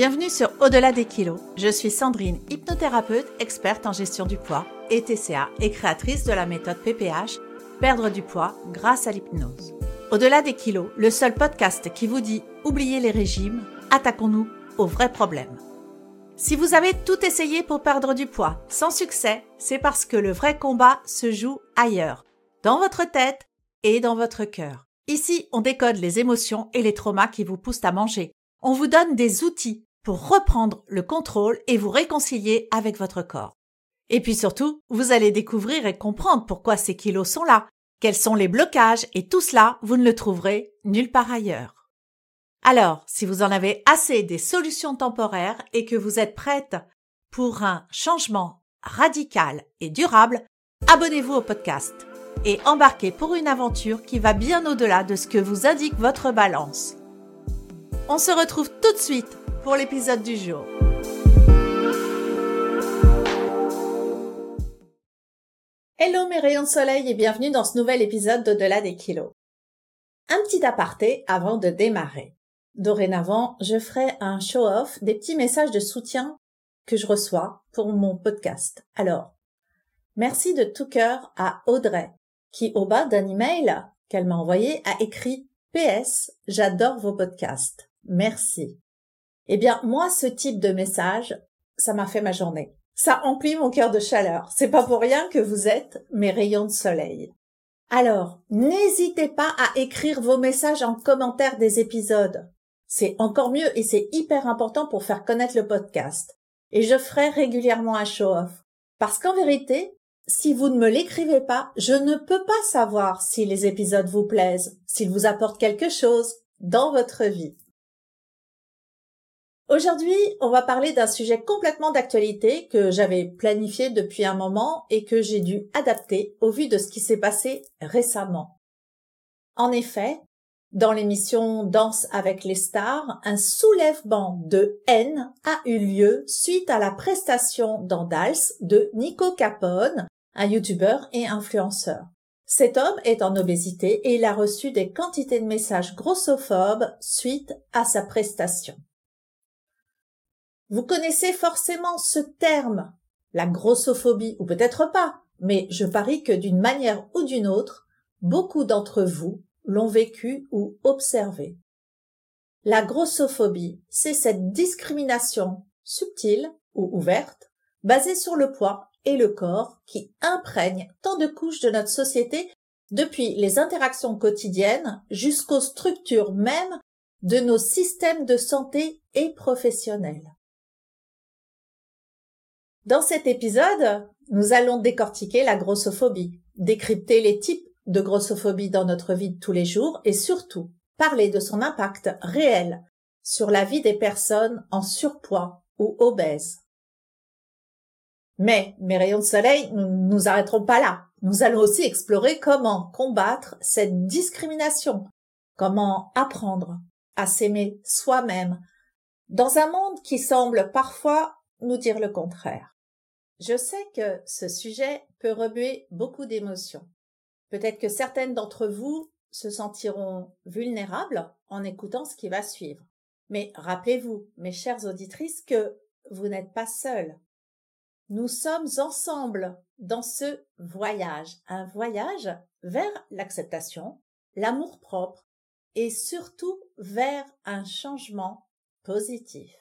Bienvenue sur Au-delà des kilos. Je suis Sandrine, hypnothérapeute, experte en gestion du poids et TCA et créatrice de la méthode PPH, perdre du poids grâce à l'hypnose. Au-delà des kilos, le seul podcast qui vous dit oubliez les régimes, attaquons-nous aux vrais problèmes. Si vous avez tout essayé pour perdre du poids sans succès, c'est parce que le vrai combat se joue ailleurs, dans votre tête et dans votre cœur. Ici, on décode les émotions et les traumas qui vous poussent à manger. On vous donne des outils pour reprendre le contrôle et vous réconcilier avec votre corps. Et puis surtout, vous allez découvrir et comprendre pourquoi ces kilos sont là, quels sont les blocages et tout cela, vous ne le trouverez nulle part ailleurs. Alors, si vous en avez assez des solutions temporaires et que vous êtes prête pour un changement radical et durable, abonnez-vous au podcast et embarquez pour une aventure qui va bien au-delà de ce que vous indique votre balance. On se retrouve tout de suite pour l'épisode du jour. Hello mes rayons de soleil et bienvenue dans ce nouvel épisode d'Au-delà des kilos. Un petit aparté avant de démarrer. Dorénavant, je ferai un show-off des petits messages de soutien que je reçois pour mon podcast. Alors, merci de tout cœur à Audrey, qui au bas d'un email qu'elle m'a envoyé a écrit PS, j'adore vos podcasts. Merci. Eh bien, moi, ce type de message, ça m'a fait ma journée. Ça emplit mon cœur de chaleur. C'est pas pour rien que vous êtes mes rayons de soleil. Alors, n'hésitez pas à écrire vos messages en commentaire des épisodes. C'est encore mieux et c'est hyper important pour faire connaître le podcast. Et je ferai régulièrement un show-off. Parce qu'en vérité, si vous ne me l'écrivez pas, je ne peux pas savoir si les épisodes vous plaisent, s'ils vous apportent quelque chose dans votre vie. Aujourd'hui, on va parler d'un sujet complètement d'actualité que j'avais planifié depuis un moment et que j'ai dû adapter au vu de ce qui s'est passé récemment. En effet, dans l'émission Danse avec les stars, un soulèvement de haine a eu lieu suite à la prestation d'Andals de Nico Capone, un youtubeur et influenceur. Cet homme est en obésité et il a reçu des quantités de messages grossophobes suite à sa prestation. Vous connaissez forcément ce terme, la grossophobie, ou peut-être pas, mais je parie que d'une manière ou d'une autre, beaucoup d'entre vous l'ont vécu ou observé. La grossophobie, c'est cette discrimination subtile ou ouverte, basée sur le poids et le corps qui imprègne tant de couches de notre société depuis les interactions quotidiennes jusqu'aux structures mêmes de nos systèmes de santé et professionnels. Dans cet épisode, nous allons décortiquer la grossophobie, décrypter les types de grossophobie dans notre vie de tous les jours et surtout parler de son impact réel sur la vie des personnes en surpoids ou obèses. Mais mes rayons de soleil, nous ne nous arrêterons pas là. Nous allons aussi explorer comment combattre cette discrimination, comment apprendre à s'aimer soi-même dans un monde qui semble parfois nous dire le contraire. Je sais que ce sujet peut rebuer beaucoup d'émotions. Peut-être que certaines d'entre vous se sentiront vulnérables en écoutant ce qui va suivre. Mais rappelez-vous, mes chères auditrices, que vous n'êtes pas seules. Nous sommes ensemble dans ce voyage, un voyage vers l'acceptation, l'amour propre et surtout vers un changement positif.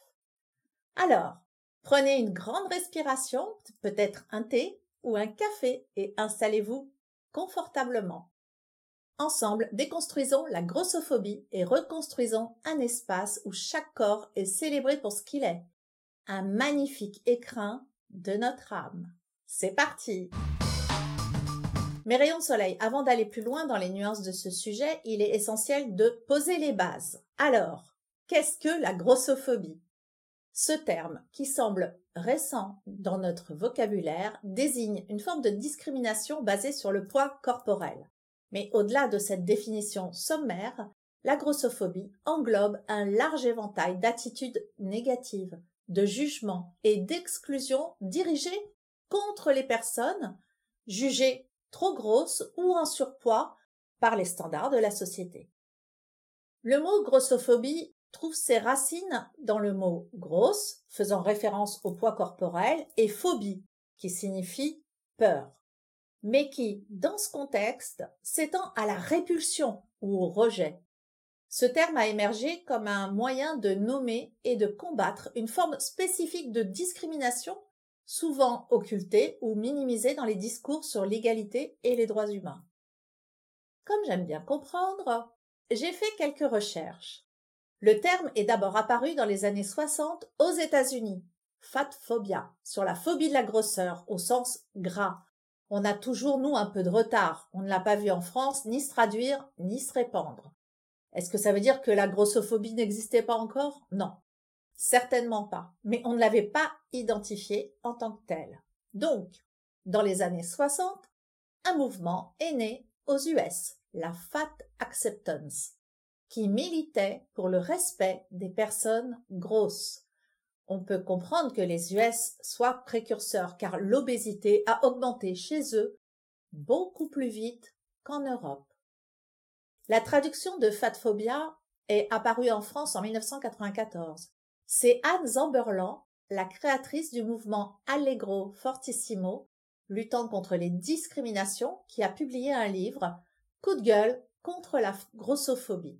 Alors, Prenez une grande respiration, peut-être un thé ou un café et installez-vous confortablement. Ensemble, déconstruisons la grossophobie et reconstruisons un espace où chaque corps est célébré pour ce qu'il est. Un magnifique écrin de notre âme. C'est parti! Mes rayons de soleil, avant d'aller plus loin dans les nuances de ce sujet, il est essentiel de poser les bases. Alors, qu'est-ce que la grossophobie? Ce terme, qui semble récent dans notre vocabulaire, désigne une forme de discrimination basée sur le poids corporel. Mais au-delà de cette définition sommaire, la grossophobie englobe un large éventail d'attitudes négatives, de jugements et d'exclusions dirigées contre les personnes jugées trop grosses ou en surpoids par les standards de la société. Le mot grossophobie trouve ses racines dans le mot grosse, faisant référence au poids corporel, et phobie, qui signifie peur, mais qui, dans ce contexte, s'étend à la répulsion ou au rejet. Ce terme a émergé comme un moyen de nommer et de combattre une forme spécifique de discrimination souvent occultée ou minimisée dans les discours sur l'égalité et les droits humains. Comme j'aime bien comprendre, j'ai fait quelques recherches. Le terme est d'abord apparu dans les années 60 aux États-Unis. Fat phobia, sur la phobie de la grosseur, au sens gras. On a toujours, nous, un peu de retard. On ne l'a pas vu en France, ni se traduire, ni se répandre. Est-ce que ça veut dire que la grossophobie n'existait pas encore? Non. Certainement pas. Mais on ne l'avait pas identifié en tant que tel. Donc, dans les années 60, un mouvement est né aux US, la Fat Acceptance qui militait pour le respect des personnes grosses. On peut comprendre que les US soient précurseurs car l'obésité a augmenté chez eux beaucoup plus vite qu'en Europe. La traduction de fatphobia est apparue en France en 1994. C'est Anne Zamberlan, la créatrice du mouvement Allegro Fortissimo, luttant contre les discriminations, qui a publié un livre Coup de gueule contre la grossophobie.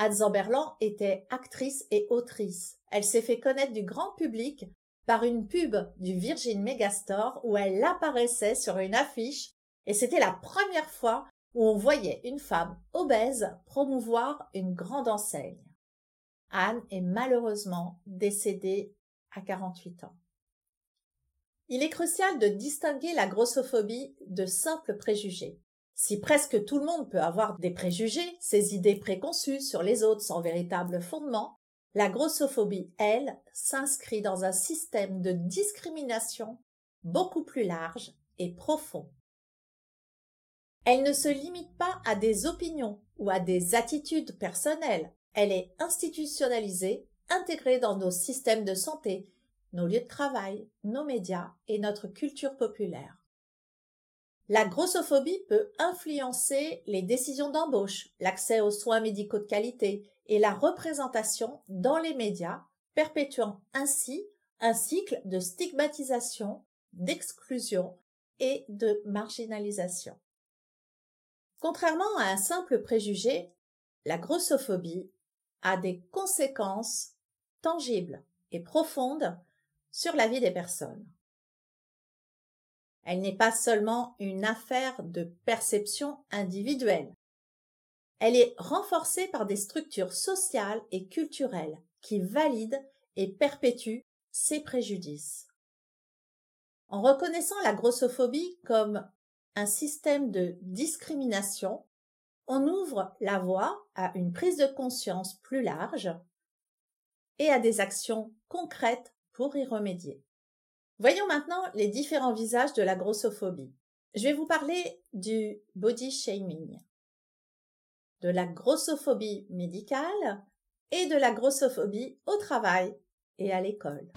Anne Zamberlan était actrice et autrice. Elle s'est fait connaître du grand public par une pub du Virgin Megastore où elle apparaissait sur une affiche et c'était la première fois où on voyait une femme obèse promouvoir une grande enseigne. Anne est malheureusement décédée à 48 ans. Il est crucial de distinguer la grossophobie de simples préjugés. Si presque tout le monde peut avoir des préjugés, ces idées préconçues sur les autres sans véritable fondement, la grossophobie, elle, s'inscrit dans un système de discrimination beaucoup plus large et profond. Elle ne se limite pas à des opinions ou à des attitudes personnelles, elle est institutionnalisée, intégrée dans nos systèmes de santé, nos lieux de travail, nos médias et notre culture populaire. La grossophobie peut influencer les décisions d'embauche, l'accès aux soins médicaux de qualité et la représentation dans les médias, perpétuant ainsi un cycle de stigmatisation, d'exclusion et de marginalisation. Contrairement à un simple préjugé, la grossophobie a des conséquences tangibles et profondes sur la vie des personnes. Elle n'est pas seulement une affaire de perception individuelle. Elle est renforcée par des structures sociales et culturelles qui valident et perpétuent ces préjudices. En reconnaissant la grossophobie comme un système de discrimination, on ouvre la voie à une prise de conscience plus large et à des actions concrètes pour y remédier. Voyons maintenant les différents visages de la grossophobie. Je vais vous parler du body shaming, de la grossophobie médicale et de la grossophobie au travail et à l'école.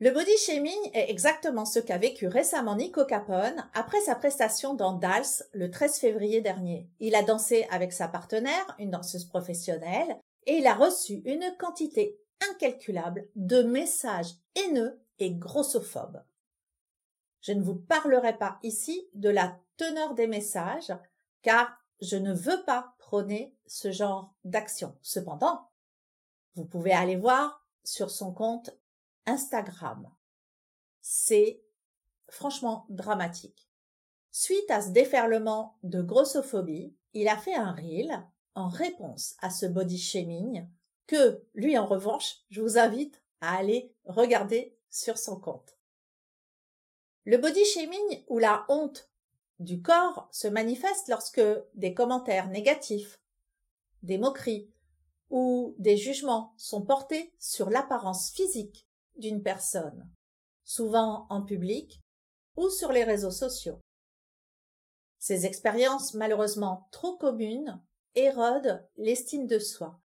Le body shaming est exactement ce qu'a vécu récemment Nico Capone après sa prestation dans Dals le 13 février dernier. Il a dansé avec sa partenaire, une danseuse professionnelle, et il a reçu une quantité incalculable de messages haineux et grossophobes. Je ne vous parlerai pas ici de la teneur des messages, car je ne veux pas prôner ce genre d'action. Cependant, vous pouvez aller voir sur son compte Instagram. C'est franchement dramatique. Suite à ce déferlement de grossophobie, il a fait un reel en réponse à ce body shaming que lui, en revanche, je vous invite à aller regarder sur son compte. Le body shaming ou la honte du corps se manifeste lorsque des commentaires négatifs, des moqueries ou des jugements sont portés sur l'apparence physique d'une personne, souvent en public ou sur les réseaux sociaux. Ces expériences malheureusement trop communes érodent l'estime de soi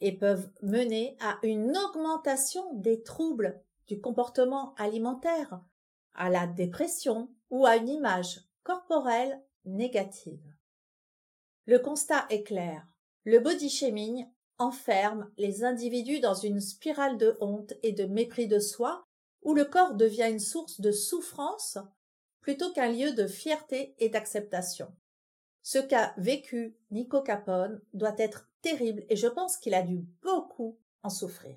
et peuvent mener à une augmentation des troubles du comportement alimentaire, à la dépression ou à une image corporelle négative. Le constat est clair. Le body shaming enferme les individus dans une spirale de honte et de mépris de soi où le corps devient une source de souffrance plutôt qu'un lieu de fierté et d'acceptation. Ce qu'a vécu Nico Capone doit être terrible et je pense qu'il a dû beaucoup en souffrir.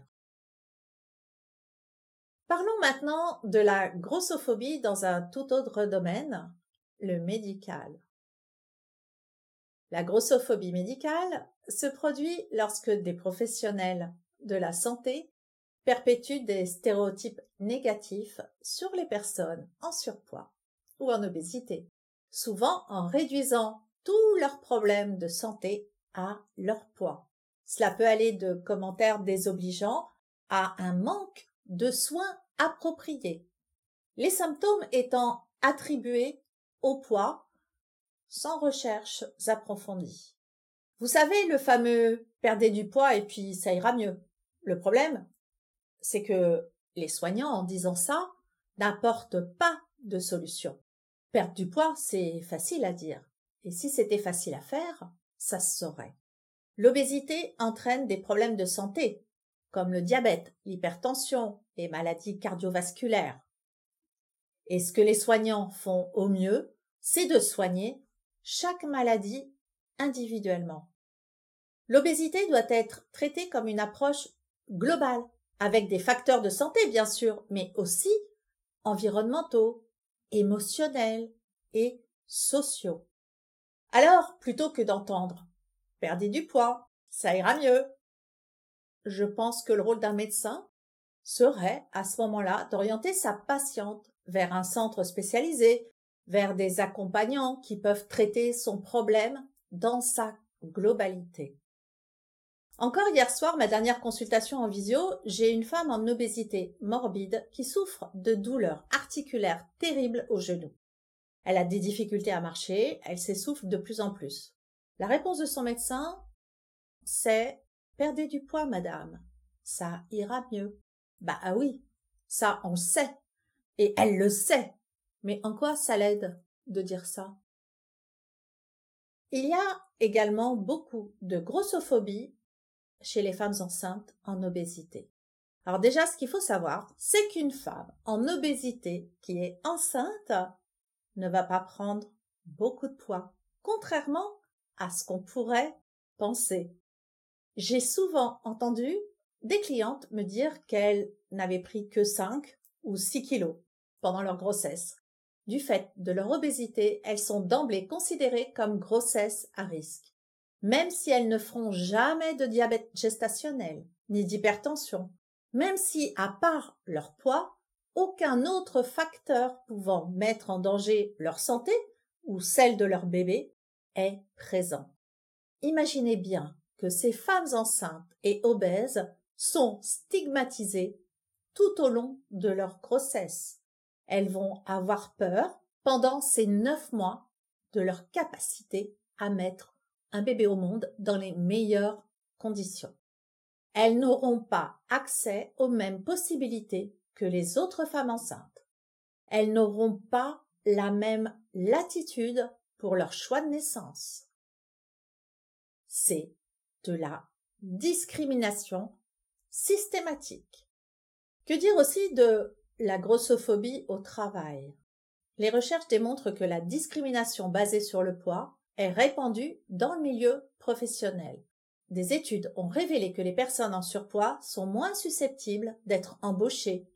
Parlons maintenant de la grossophobie dans un tout autre domaine, le médical. La grossophobie médicale se produit lorsque des professionnels de la santé perpétuent des stéréotypes négatifs sur les personnes en surpoids ou en obésité, souvent en réduisant tous leurs problèmes de santé à leur poids. Cela peut aller de commentaires désobligeants à un manque de soins appropriés. Les symptômes étant attribués au poids sans recherches approfondies. Vous savez, le fameux perdez du poids et puis ça ira mieux. Le problème, c'est que les soignants, en disant ça, n'apportent pas de solution. Perdre du poids, c'est facile à dire. Et si c'était facile à faire, ça se saurait. L'obésité entraîne des problèmes de santé, comme le diabète, l'hypertension, les maladies cardiovasculaires. Et ce que les soignants font au mieux, c'est de soigner chaque maladie individuellement. L'obésité doit être traitée comme une approche globale, avec des facteurs de santé bien sûr, mais aussi environnementaux, émotionnels et sociaux. Alors, plutôt que d'entendre perdez du poids, ça ira mieux, je pense que le rôle d'un médecin serait, à ce moment-là, d'orienter sa patiente vers un centre spécialisé, vers des accompagnants qui peuvent traiter son problème dans sa globalité. Encore hier soir, ma dernière consultation en visio, j'ai une femme en obésité morbide qui souffre de douleurs articulaires terribles au genou. Elle a des difficultés à marcher, elle s'essouffle de plus en plus. La réponse de son médecin, c'est Perdez du poids, madame. Ça ira mieux. Bah ah oui, ça on sait. Et elle le sait. Mais en quoi ça l'aide de dire ça? Il y a également beaucoup de grossophobie chez les femmes enceintes en obésité. Alors déjà, ce qu'il faut savoir, c'est qu'une femme en obésité qui est enceinte ne va pas prendre beaucoup de poids, contrairement à ce qu'on pourrait penser. J'ai souvent entendu des clientes me dire qu'elles n'avaient pris que 5 ou 6 kilos pendant leur grossesse. Du fait de leur obésité, elles sont d'emblée considérées comme grossesse à risque. Même si elles ne feront jamais de diabète gestationnel, ni d'hypertension, même si, à part leur poids, aucun autre facteur pouvant mettre en danger leur santé ou celle de leur bébé est présent. Imaginez bien que ces femmes enceintes et obèses sont stigmatisées tout au long de leur grossesse. Elles vont avoir peur pendant ces neuf mois de leur capacité à mettre un bébé au monde dans les meilleures conditions. Elles n'auront pas accès aux mêmes possibilités que les autres femmes enceintes. Elles n'auront pas la même latitude pour leur choix de naissance. C'est de la discrimination systématique. Que dire aussi de la grossophobie au travail? Les recherches démontrent que la discrimination basée sur le poids est répandue dans le milieu professionnel. Des études ont révélé que les personnes en surpoids sont moins susceptibles d'être embauchées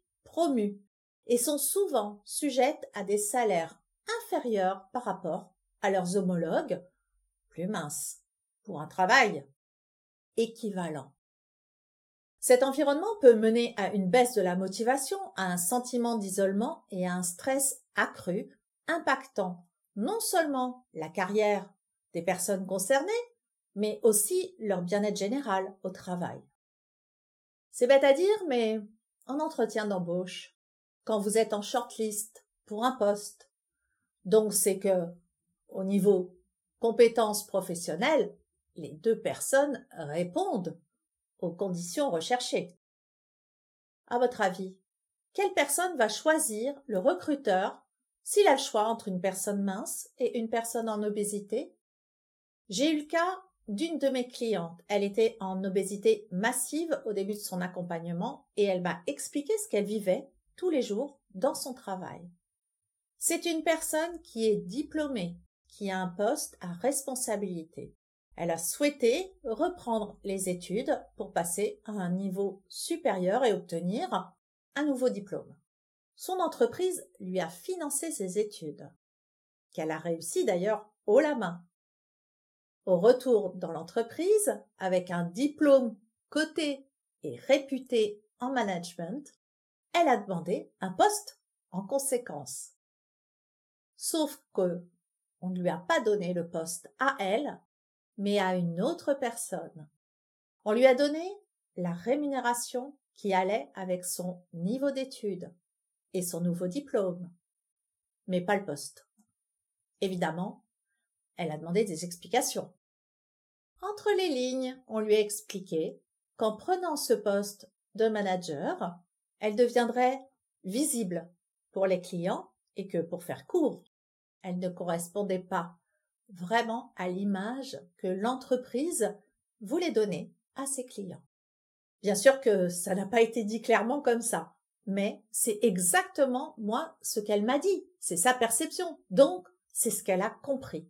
et sont souvent sujettes à des salaires inférieurs par rapport à leurs homologues plus minces pour un travail équivalent. Cet environnement peut mener à une baisse de la motivation, à un sentiment d'isolement et à un stress accru, impactant non seulement la carrière des personnes concernées, mais aussi leur bien-être général au travail. C'est bête à dire, mais en entretien d'embauche, quand vous êtes en shortlist pour un poste. Donc c'est que, au niveau compétences professionnelles, les deux personnes répondent aux conditions recherchées. À votre avis, quelle personne va choisir le recruteur s'il a le choix entre une personne mince et une personne en obésité? J'ai eu le cas d'une de mes clientes. Elle était en obésité massive au début de son accompagnement et elle m'a expliqué ce qu'elle vivait tous les jours dans son travail. C'est une personne qui est diplômée, qui a un poste à responsabilité. Elle a souhaité reprendre les études pour passer à un niveau supérieur et obtenir un nouveau diplôme. Son entreprise lui a financé ses études, qu'elle a réussi d'ailleurs haut la main. Au retour dans l'entreprise, avec un diplôme coté et réputé en management, elle a demandé un poste en conséquence. Sauf que on ne lui a pas donné le poste à elle, mais à une autre personne. On lui a donné la rémunération qui allait avec son niveau d'études et son nouveau diplôme, mais pas le poste. Évidemment, elle a demandé des explications. Entre les lignes, on lui a expliqué qu'en prenant ce poste de manager, elle deviendrait visible pour les clients et que pour faire court, elle ne correspondait pas vraiment à l'image que l'entreprise voulait donner à ses clients. Bien sûr que ça n'a pas été dit clairement comme ça, mais c'est exactement moi ce qu'elle m'a dit, c'est sa perception, donc c'est ce qu'elle a compris.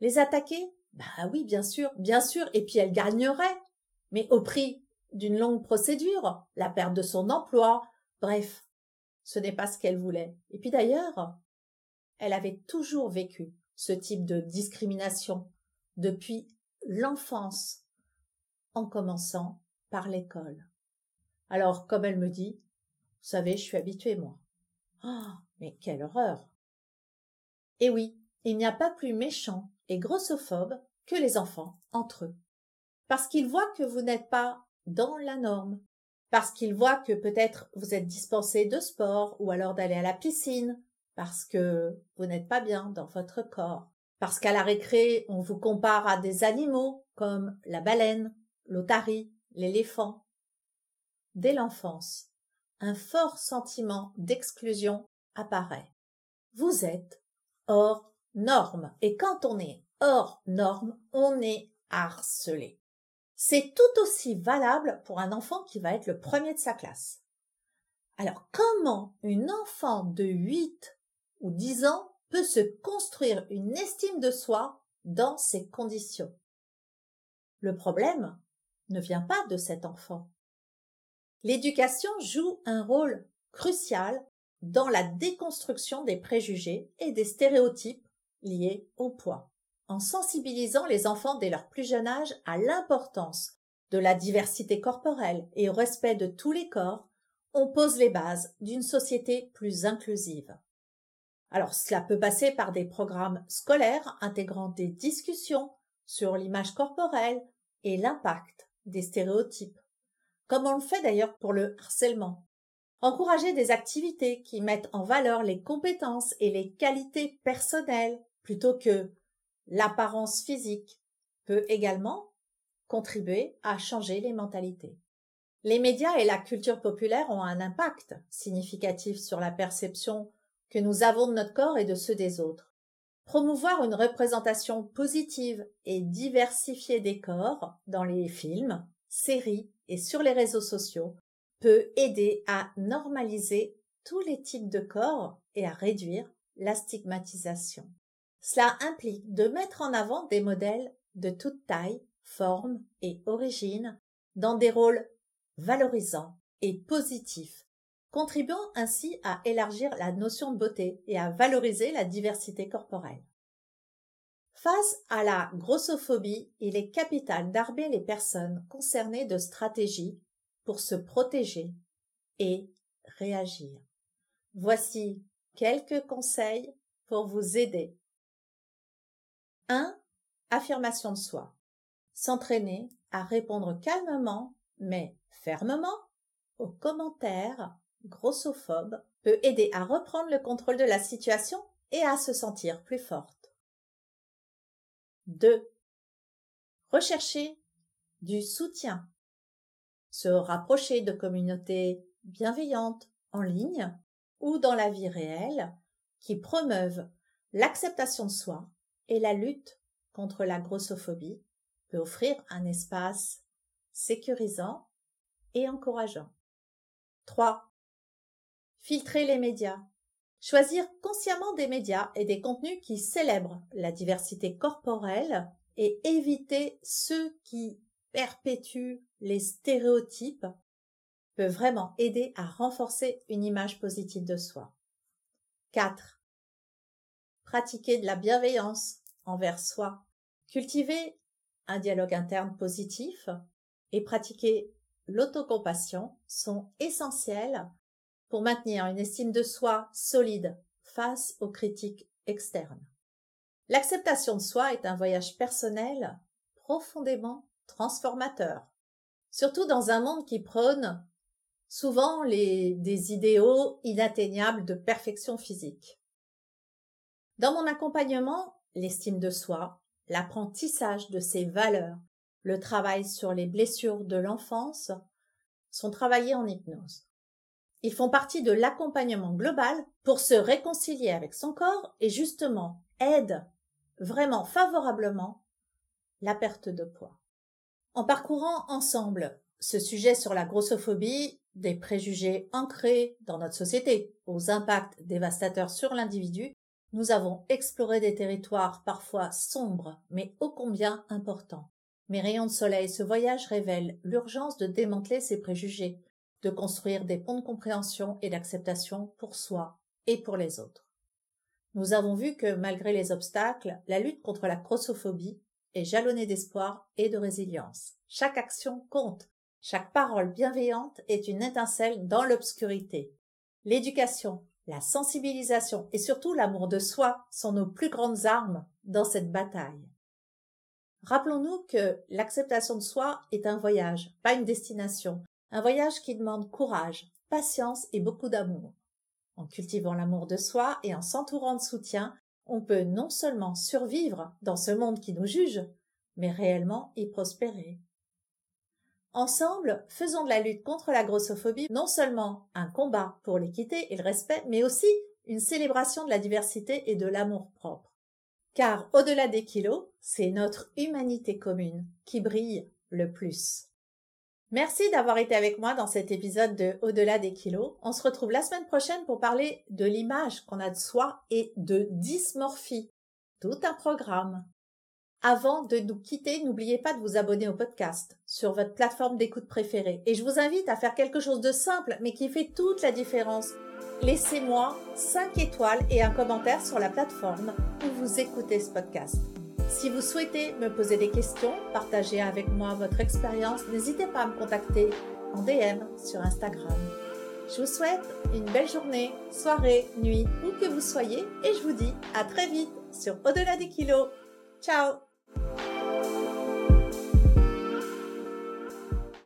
Les attaquer? Bah oui, bien sûr, bien sûr, et puis elle gagnerait, mais au prix d'une longue procédure, la perte de son emploi, bref, ce n'est pas ce qu'elle voulait. Et puis d'ailleurs, elle avait toujours vécu ce type de discrimination depuis l'enfance, en commençant par l'école. Alors, comme elle me dit, vous savez, je suis habituée, moi. Oh, mais quelle horreur. Et oui, il n'y a pas plus méchant et grossophobe que les enfants entre eux. Parce qu'ils voient que vous n'êtes pas dans la norme. Parce qu'ils voient que peut-être vous êtes dispensé de sport ou alors d'aller à la piscine parce que vous n'êtes pas bien dans votre corps, parce qu'à la récré, on vous compare à des animaux comme la baleine, l'otarie, l'éléphant. Dès l'enfance, un fort sentiment d'exclusion apparaît. Vous êtes hors norme, et quand on est hors norme, on est harcelé. C'est tout aussi valable pour un enfant qui va être le premier de sa classe. Alors comment une enfant de 8 ou dix ans peut se construire une estime de soi dans ces conditions? Le problème ne vient pas de cet enfant. L'éducation joue un rôle crucial dans la déconstruction des préjugés et des stéréotypes liés au poids, en sensibilisant les enfants dès leur plus jeune âge à l'importance de la diversité corporelle et au respect de tous les corps, on pose les bases d'une société plus inclusive. Alors cela peut passer par des programmes scolaires intégrant des discussions sur l'image corporelle et l'impact des stéréotypes, comme on le fait d'ailleurs pour le harcèlement. Encourager des activités qui mettent en valeur les compétences et les qualités personnelles plutôt que l'apparence physique peut également contribuer à changer les mentalités. Les médias et la culture populaire ont un impact significatif sur la perception que nous avons de notre corps et de ceux des autres. Promouvoir une représentation positive et diversifiée des corps dans les films, séries et sur les réseaux sociaux peut aider à normaliser tous les types de corps et à réduire la stigmatisation. Cela implique de mettre en avant des modèles de toute taille, forme et origine dans des rôles valorisants et positifs contribuant ainsi à élargir la notion de beauté et à valoriser la diversité corporelle. Face à la grossophobie, il est capital d'armer les personnes concernées de stratégies pour se protéger et réagir. Voici quelques conseils pour vous aider. 1. Affirmation de soi. S'entraîner à répondre calmement mais fermement aux commentaires grossophobe peut aider à reprendre le contrôle de la situation et à se sentir plus forte. 2. Rechercher du soutien. Se rapprocher de communautés bienveillantes en ligne ou dans la vie réelle qui promeuvent l'acceptation de soi et la lutte contre la grossophobie peut offrir un espace sécurisant et encourageant. 3. Filtrer les médias. Choisir consciemment des médias et des contenus qui célèbrent la diversité corporelle et éviter ceux qui perpétuent les stéréotypes peut vraiment aider à renforcer une image positive de soi. 4. Pratiquer de la bienveillance envers soi. Cultiver un dialogue interne positif et pratiquer l'autocompassion sont essentiels pour maintenir une estime de soi solide face aux critiques externes. L'acceptation de soi est un voyage personnel profondément transformateur, surtout dans un monde qui prône souvent des idéaux inatteignables de perfection physique. Dans mon accompagnement, l'estime de soi, l'apprentissage de ses valeurs, le travail sur les blessures de l'enfance sont travaillés en hypnose. Ils font partie de l'accompagnement global pour se réconcilier avec son corps et justement aident vraiment favorablement la perte de poids. En parcourant ensemble ce sujet sur la grossophobie, des préjugés ancrés dans notre société aux impacts dévastateurs sur l'individu, nous avons exploré des territoires parfois sombres mais ô combien importants. Mes rayons de soleil, ce voyage révèle l'urgence de démanteler ces préjugés, de construire des ponts de compréhension et d'acceptation pour soi et pour les autres. Nous avons vu que malgré les obstacles, la lutte contre la grossophobie est jalonnée d'espoir et de résilience. Chaque action compte, chaque parole bienveillante est une étincelle dans l'obscurité. L'éducation, la sensibilisation et surtout l'amour de soi sont nos plus grandes armes dans cette bataille. Rappelons-nous que l'acceptation de soi est un voyage, pas une destination, un voyage qui demande courage, patience et beaucoup d'amour. En cultivant l'amour de soi et en s'entourant de soutien, on peut non seulement survivre dans ce monde qui nous juge, mais réellement y prospérer. Ensemble, faisons de la lutte contre la grossophobie non seulement un combat pour l'équité et le respect, mais aussi une célébration de la diversité et de l'amour propre. Car au-delà des kilos, c'est notre humanité commune qui brille le plus. Merci d'avoir été avec moi dans cet épisode de Au-delà des kilos. On se retrouve la semaine prochaine pour parler de l'image qu'on a de soi et de dysmorphie. Tout un programme. Avant de nous quitter, n'oubliez pas de vous abonner au podcast sur votre plateforme d'écoute préférée. Et je vous invite à faire quelque chose de simple mais qui fait toute la différence. Laissez-moi 5 étoiles et un commentaire sur la plateforme où vous écoutez ce podcast. Si vous souhaitez me poser des questions, partager avec moi votre expérience, n'hésitez pas à me contacter en DM sur Instagram. Je vous souhaite une belle journée, soirée, nuit, où que vous soyez, et je vous dis à très vite sur Au-delà des kilos. Ciao